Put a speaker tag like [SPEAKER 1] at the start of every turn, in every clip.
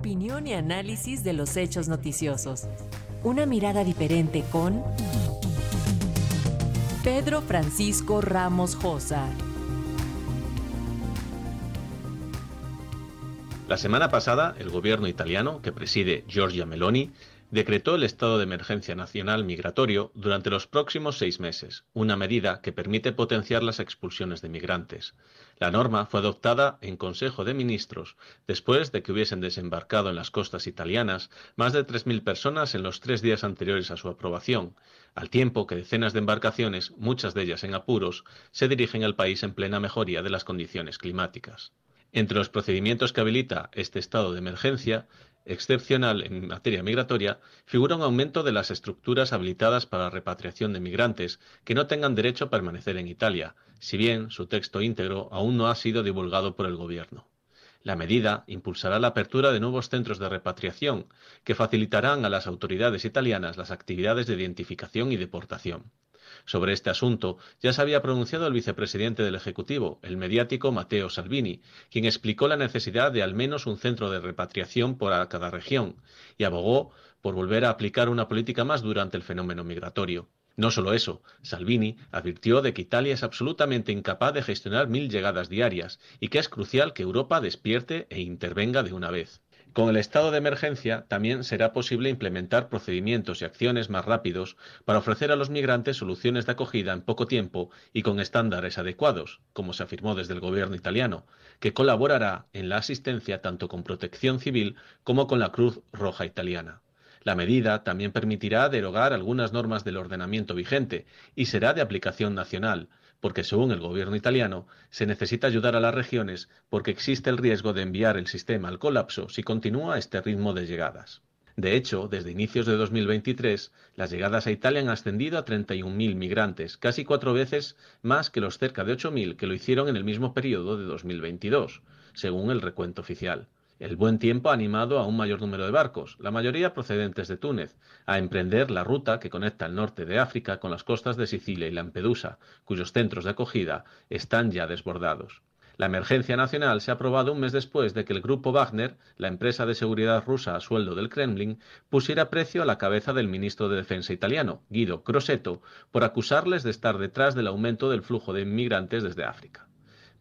[SPEAKER 1] Opinión y análisis de los hechos noticiosos. Una mirada diferente con Pedro Francisco Ramos Josa.
[SPEAKER 2] La semana pasada, el gobierno italiano, que preside Giorgia Meloni, decretó el estado de emergencia nacional migratorio durante los próximos seis meses, una medida que permite potenciar las expulsiones de migrantes. La norma fue adoptada en Consejo de Ministros después de que hubiesen desembarcado en las costas italianas más de 3.000 personas en los tres días anteriores a su aprobación, al tiempo que decenas de embarcaciones, muchas de ellas en apuros, se dirigen al país en plena mejoría de las condiciones climáticas. Entre los procedimientos que habilita este estado de emergencia excepcional en materia migratoria figura un aumento de las estructuras habilitadas para la repatriación de migrantes que no tengan derecho a permanecer en Italia, si bien su texto íntegro aún no ha sido divulgado por el Gobierno. La medida impulsará la apertura de nuevos centros de repatriación que facilitarán a las autoridades italianas las actividades de identificación y deportación. Sobre este asunto ya se había pronunciado el vicepresidente del Ejecutivo, el mediático Matteo Salvini, quien explicó la necesidad de al menos un centro de repatriación por cada región y abogó por volver a aplicar una política más durante el fenómeno migratorio. No solo eso, Salvini advirtió de que Italia es absolutamente incapaz de gestionar mil llegadas diarias y que es crucial que Europa despierte e intervenga de una vez. Con el estado de emergencia también será posible implementar procedimientos y acciones más rápidos para ofrecer a los migrantes soluciones de acogida en poco tiempo y con estándares adecuados, como se afirmó desde el gobierno italiano, que colaborará en la asistencia tanto con protección civil como con la Cruz Roja Italiana. La medida también permitirá derogar algunas normas del ordenamiento vigente y será de aplicación nacional, porque según el gobierno italiano se necesita ayudar a las regiones porque existe el riesgo de enviar el sistema al colapso si continúa este ritmo de llegadas. De hecho, desde inicios de 2023, las llegadas a Italia han ascendido a 31.000 migrantes, casi cuatro veces más que los cerca de 8.000 que lo hicieron en el mismo periodo de 2022, según el recuento oficial. El buen tiempo ha animado a un mayor número de barcos, la mayoría procedentes de Túnez, a emprender la ruta que conecta el norte de África con las costas de Sicilia y Lampedusa, cuyos centros de acogida están ya desbordados. La emergencia nacional se ha aprobado un mes después de que el grupo Wagner, la empresa de seguridad rusa a sueldo del Kremlin, pusiera precio a la cabeza del ministro de Defensa italiano, Guido Crosetto, por acusarles de estar detrás del aumento del flujo de inmigrantes desde África.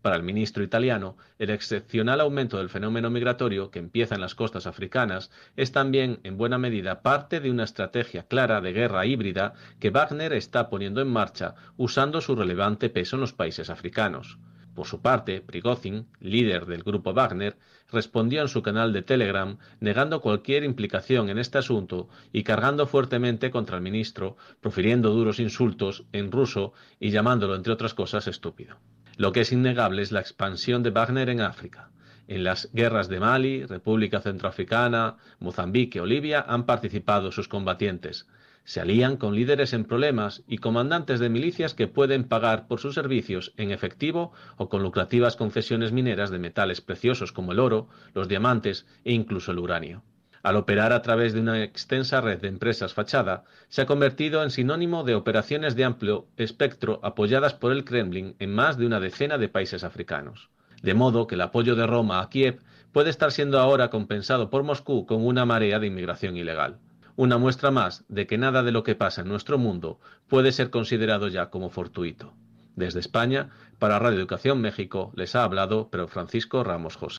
[SPEAKER 2] Para el ministro italiano, el excepcional aumento del fenómeno migratorio que empieza en las costas africanas es también, en buena medida, parte de una estrategia clara de guerra híbrida que Wagner está poniendo en marcha usando su relevante peso en los países africanos. Por su parte, Prigozhin, líder del grupo Wagner, respondió en su canal de Telegram negando cualquier implicación en este asunto y cargando fuertemente contra el ministro, profiriendo duros insultos en ruso y llamándolo, entre otras cosas, estúpido. Lo que es innegable es la expansión de Wagner en África. En las guerras de Mali, República Centroafricana, Mozambique o Libia han participado sus combatientes. Se alían con líderes en problemas y comandantes de milicias que pueden pagar por sus servicios en efectivo o con lucrativas concesiones mineras de metales preciosos como el oro, los diamantes e incluso el uranio al operar a través de una extensa red de empresas fachada, se ha convertido en sinónimo de operaciones de amplio espectro apoyadas por el Kremlin en más de una decena de países africanos. De modo que el apoyo de Roma a Kiev puede estar siendo ahora compensado por Moscú con una marea de inmigración ilegal. Una muestra más de que nada de lo que pasa en nuestro mundo puede ser considerado ya como fortuito. Desde España, para Radio Educación México, les ha hablado Pedro Francisco Ramos José.